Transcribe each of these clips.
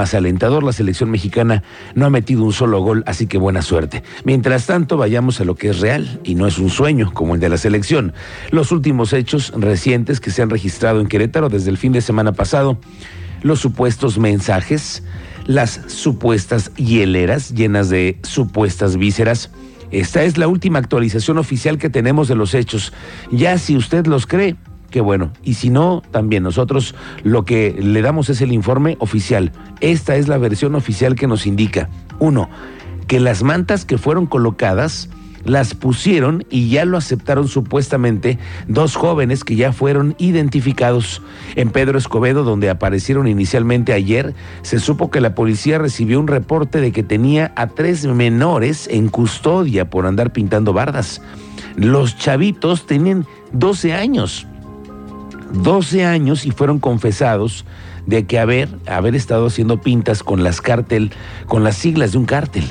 más alentador. La selección mexicana no ha metido un solo gol, así que buena suerte. Mientras tanto, vayamos a lo que es real y no es un sueño como el de la selección. Los últimos hechos recientes que se han registrado en Querétaro desde el fin de semana pasado, los supuestos mensajes, las supuestas hieleras llenas de supuestas vísceras. Esta es la última actualización oficial que tenemos de los hechos. Ya si usted los cree, qué bueno. Y si no, también nosotros lo que le damos es el informe oficial. Esta es la versión oficial que nos indica. Uno, que las mantas que fueron colocadas las pusieron y ya lo aceptaron supuestamente dos jóvenes que ya fueron identificados. En Pedro Escobedo, donde aparecieron inicialmente ayer, se supo que la policía recibió un reporte de que tenía a tres menores en custodia por andar pintando bardas. Los chavitos tenían 12 años. 12 años y fueron confesados de que haber, haber estado haciendo pintas con las cártel, con las siglas de un cártel.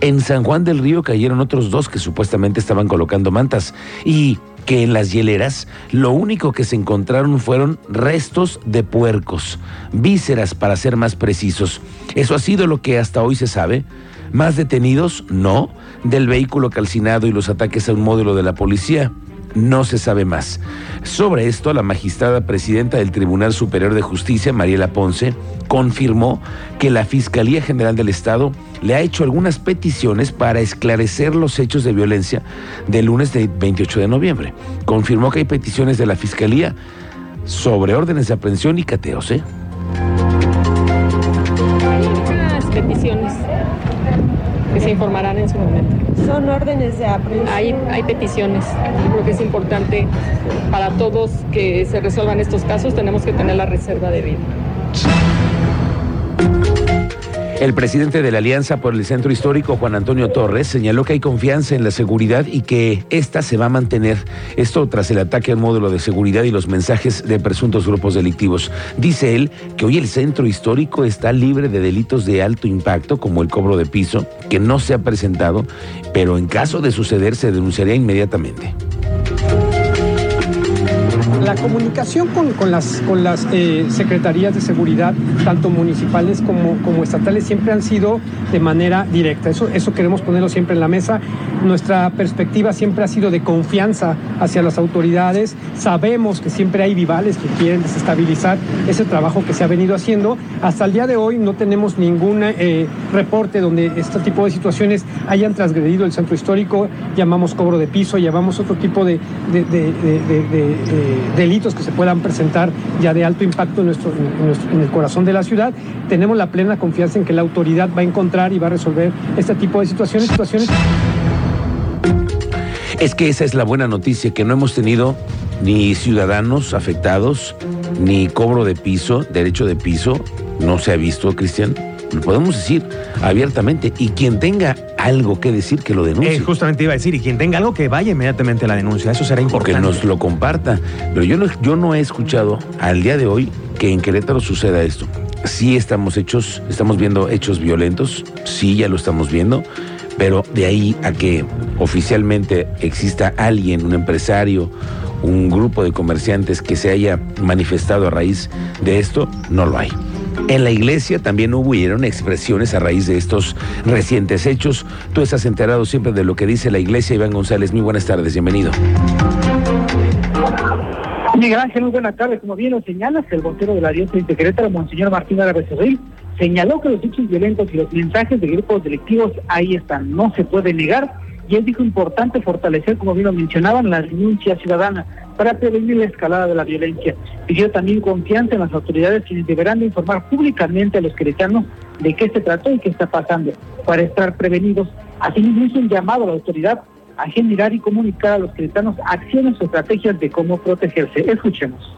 En San Juan del Río cayeron otros dos que supuestamente estaban colocando mantas y que en las hieleras lo único que se encontraron fueron restos de puercos, vísceras para ser más precisos. Eso ha sido lo que hasta hoy se sabe. ¿Más detenidos? No. Del vehículo calcinado y los ataques a un módulo de la policía no se sabe más. Sobre esto, la magistrada presidenta del Tribunal Superior de Justicia, Mariela Ponce, confirmó que la Fiscalía General del Estado le ha hecho algunas peticiones para esclarecer los hechos de violencia del lunes de 28 de noviembre. Confirmó que hay peticiones de la Fiscalía sobre órdenes de aprehensión y cateos. ¿eh? Se informarán en su momento. Son órdenes de aprehensión. Hay, hay peticiones. Creo que es importante para todos que se resuelvan estos casos, tenemos que tener la reserva de vida. El presidente de la Alianza por el Centro Histórico, Juan Antonio Torres, señaló que hay confianza en la seguridad y que esta se va a mantener. Esto tras el ataque al módulo de seguridad y los mensajes de presuntos grupos delictivos. Dice él que hoy el Centro Histórico está libre de delitos de alto impacto, como el cobro de piso, que no se ha presentado, pero en caso de suceder se denunciaría inmediatamente la comunicación con, las, eh, secretarías de seguridad, tanto municipales como, estatales, siempre han sido de manera directa. Eso, eso queremos ponerlo siempre en la mesa. Nuestra perspectiva siempre ha sido de confianza hacia las autoridades. Sabemos que siempre hay rivales que quieren desestabilizar ese trabajo que se ha venido haciendo. Hasta el día de hoy no tenemos ningún eh, reporte donde este tipo de situaciones hayan transgredido el centro histórico. Llamamos cobro de piso, llamamos otro tipo de delitos que se puedan presentar ya de alto impacto en, nuestro, en, el corazón de la ciudad, tenemos la plena confianza en que la autoridad va a encontrar y va a resolver este tipo de situaciones. situaciones. Es que esa es la buena noticia, que no hemos tenido ni ciudadanos afectados, ni cobro de piso, derecho de piso, no se ha visto, Cristian. Lo podemos decir abiertamente. Y quien tenga algo que decir, que lo denuncie. Eh, justamente iba a decir, y quien tenga algo, que vaya inmediatamente a la denuncia. Eso será importante. Porque nos lo comparta. Pero yo no, yo no he escuchado al día de hoy que en Querétaro suceda esto. Sí estamos hechos, estamos viendo hechos violentos, sí ya lo estamos viendo, pero de ahí a que oficialmente exista alguien, un empresario, un grupo de comerciantes que se haya manifestado a raíz de esto, no lo hay. En la iglesia también hubieron expresiones a raíz de estos recientes hechos. Tú estás enterado siempre de lo que dice la iglesia. Iván González, muy buenas tardes, bienvenido. Miguel Ángel, muy buenas tardes. Como bien lo señalas, el vocero de la diócesis de Querétaro, Monseñor Martín Árabe señaló que los hechos violentos y los mensajes de grupos delictivos ahí están, no se puede negar. Y él dijo importante fortalecer, como bien lo mencionaban, la denuncia ciudadana para prevenir la escalada de la violencia. Pidió también confianza en las autoridades quienes deberán de informar públicamente a los queretanos de qué se trató y qué está pasando para estar prevenidos. Asimismo hizo un llamado a la autoridad a generar y comunicar a los queretanos acciones o estrategias de cómo protegerse. Escuchemos.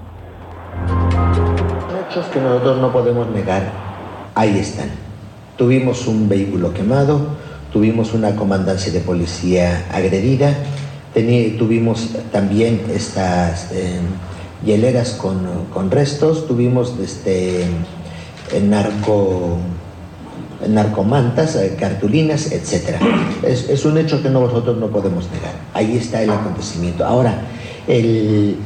Hechos que nosotros no podemos negar, ahí están. Tuvimos un vehículo quemado, tuvimos una comandancia de policía agredida, tuvimos también estas eh, hieleras con, restos, tuvimos este, narco, narcomantas, eh, cartulinas, etc. Es, un hecho que nosotros no podemos negar. Ahí está el acontecimiento. Ahora, el,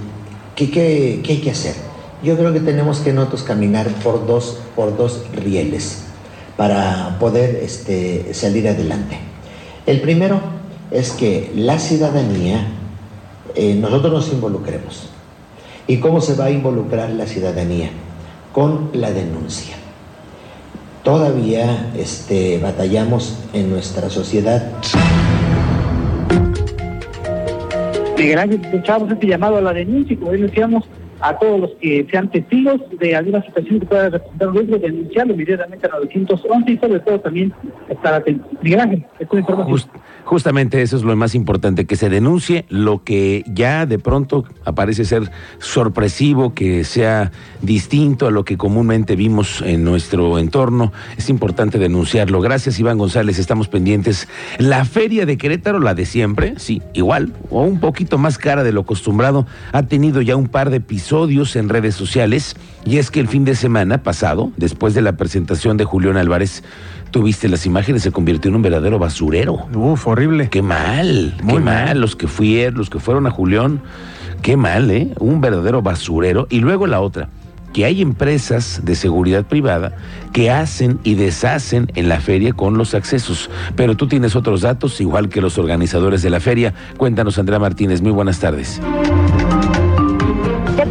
¿qué, qué, qué hay que hacer? Yo creo que tenemos que nosotros caminar por dos, por dos rieles. Para poder este, salir adelante. El primero es que la ciudadanía, eh, nosotros nos involucremos. ¿Y cómo se va a involucrar la ciudadanía? Con la denuncia. Todavía este, batallamos en nuestra sociedad. Miguel Ángel, escuchamos este llamado a la denuncia y como decíamos, a todos los que sean testigos de alguna situación que pueda representar un riesgo, denunciarlo inmediatamente a 911 y sobre todo también estar atentos. Miguel justamente eso es lo más importante, que se denuncie lo que ya de pronto aparece ser sorpresivo, que sea distinto a lo que comúnmente vimos en nuestro entorno. Es importante denunciarlo. Gracias, Iván González. Estamos pendientes. La feria de Querétaro, la de siempre, sí, igual, o un poquito más cara de lo acostumbrado, ha tenido ya un par de episodios en redes sociales. Y es que el fin de semana pasado, después de la presentación de Julián Álvarez, tuviste las imágenes, se convirtió en un verdadero basurero. Uf, horrible. Qué mal, Muy qué mal. mal. Los que fueron, los que fueron a Julián, qué mal, ¿eh? Un verdadero basurero. Y luego la otra, que hay empresas de seguridad privada que hacen y deshacen en la feria con los accesos. Pero tú tienes otros datos, igual que los organizadores de la feria. Cuéntanos, Andrea Martínez. Muy buenas tardes.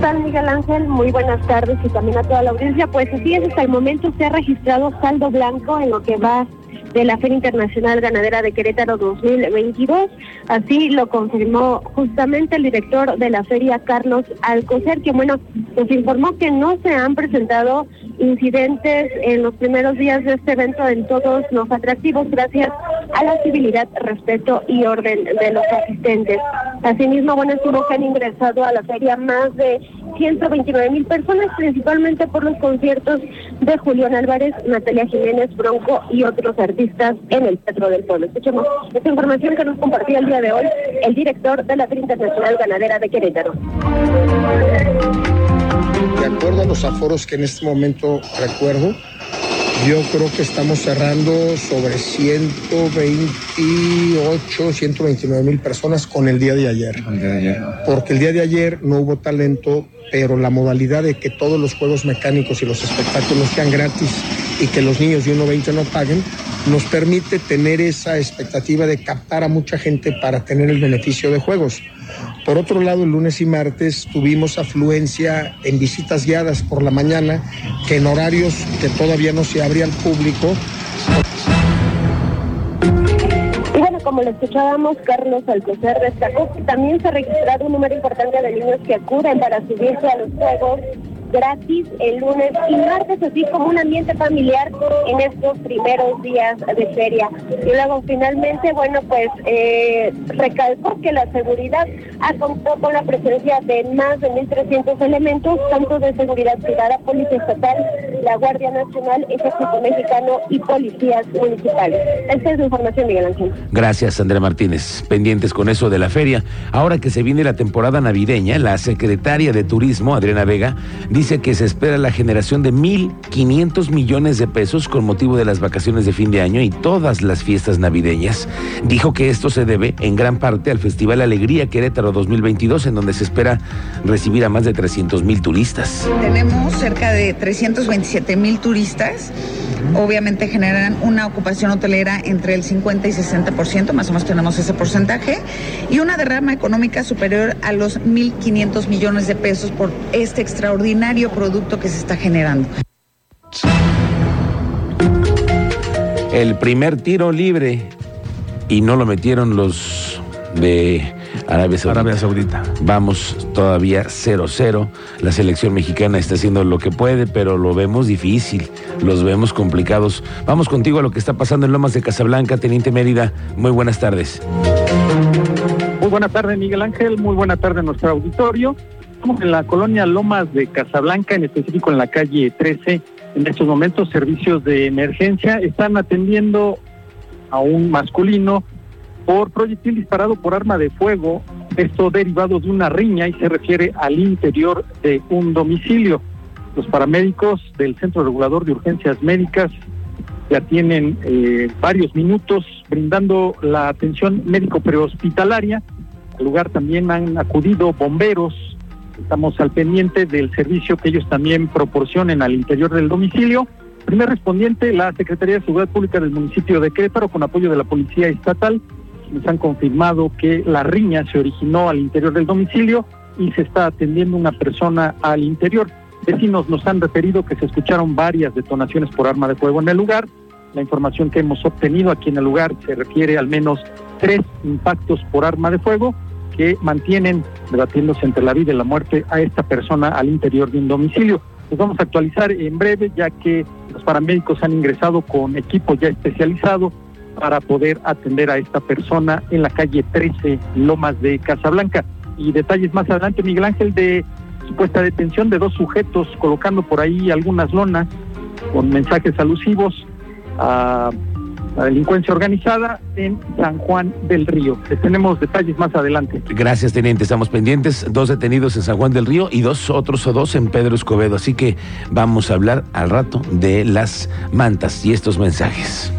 ¿Qué tal, Miguel Ángel? Muy buenas tardes y también a toda la audiencia. Pues así es, hasta el momento se ha registrado saldo blanco en lo que va de la Feria Internacional Ganadera de Querétaro 2022. Así lo confirmó justamente el director de la feria, Carlos Alcocer, que bueno, nos informó que no se han presentado incidentes en los primeros días de este evento en todos los atractivos gracias a la civilidad, respeto y orden de los asistentes. Asimismo, bueno, estuvo que han ingresado a la feria más de 129 mil personas, principalmente por los conciertos de Julián Álvarez, Natalia Jiménez, Bronco y otros artistas en el Teatro del Pueblo. Escuchemos esta información que nos compartía el día de hoy el director de la Feria Internacional Ganadera de Querétaro. De acuerdo a los aforos que en este momento recuerdo, yo creo que estamos cerrando sobre 128, 129 mil personas con el día de ayer. Porque el día de ayer no hubo talento, pero la modalidad de que todos los juegos mecánicos y los espectáculos sean gratis y que los niños de 1.20 no paguen, nos permite tener esa expectativa de captar a mucha gente para tener el beneficio de juegos. Por otro lado, el lunes y martes tuvimos afluencia en visitas guiadas por la mañana, que en horarios que todavía no se abría al público, Y bueno, como lo escuchábamos, Carlos Alcocer destacó que también se ha registrado un número importante de niños que acuden para subirse a los juegos gratis el lunes y martes, así como un ambiente familiar en estos primeros días de feria. Y luego finalmente, bueno, pues eh, recalcó que la seguridad ha contado con la presencia de más de 1.300 elementos, tanto de seguridad privada, policía estatal, la Guardia Nacional, Ejército Mexicano y policías municipales. Esta es la información, Miguel Ángel. Gracias, Andrea Martínez. Pendientes con eso de la feria. Ahora que se viene la temporada navideña, la secretaria de Turismo, Adriana Vega, dice que se espera la generación de 1.500 millones de pesos con motivo de las vacaciones de fin de año y todas las fiestas navideñas. Dijo que esto se debe en gran parte al Festival Alegría Querétaro 2022, en donde se espera recibir a más de 300 mil turistas. Tenemos cerca de 327 mil turistas. Obviamente generan una ocupación hotelera entre el 50 y 60%, más o menos tenemos ese porcentaje, y una derrama económica superior a los 1.500 millones de pesos por este extraordinario producto que se está generando. El primer tiro libre y no lo metieron los de Arabia Saudita. Arabia Saudita. Vamos todavía 0-0. La selección mexicana está haciendo lo que puede, pero lo vemos difícil, los vemos complicados. Vamos contigo a lo que está pasando en Lomas de Casablanca, Teniente Mérida. Muy buenas tardes. Muy buena tarde, Miguel Ángel. Muy buena tarde a nuestro auditorio. Estamos en la colonia Lomas de Casablanca, en específico en la calle 13. En estos momentos, servicios de emergencia están atendiendo a un masculino por proyectil disparado por arma de fuego. Esto derivado de una riña y se refiere al interior de un domicilio. Los paramédicos del Centro Regulador de Urgencias Médicas ya tienen eh, varios minutos brindando la atención médico prehospitalaria. Al lugar también han acudido bomberos. Estamos al pendiente del servicio que ellos también proporcionen al interior del domicilio. Primer respondiente, la Secretaría de Seguridad Pública del municipio de Querétaro, con apoyo de la Policía Estatal, nos han confirmado que la riña se originó al interior del domicilio y se está atendiendo una persona al interior. Vecinos nos han referido que se escucharon varias detonaciones por arma de fuego en el lugar. La información que hemos obtenido aquí en el lugar se refiere al menos tres impactos por arma de fuego que mantienen debatiéndose entre la vida y la muerte a esta persona al interior de un domicilio. Los vamos a actualizar en breve ya que los paramédicos han ingresado con equipo ya especializado para poder atender a esta persona en la calle 13 Lomas de Casablanca. Y detalles más adelante, Miguel Ángel, de supuesta detención de dos sujetos colocando por ahí algunas lonas con mensajes alusivos a la delincuencia organizada en San Juan del Río. tenemos detalles más adelante. Gracias, teniente. Estamos pendientes. Dos detenidos en San Juan del Río y dos otros o dos en Pedro Escobedo. Así que vamos a hablar al rato de las mantas y estos mensajes.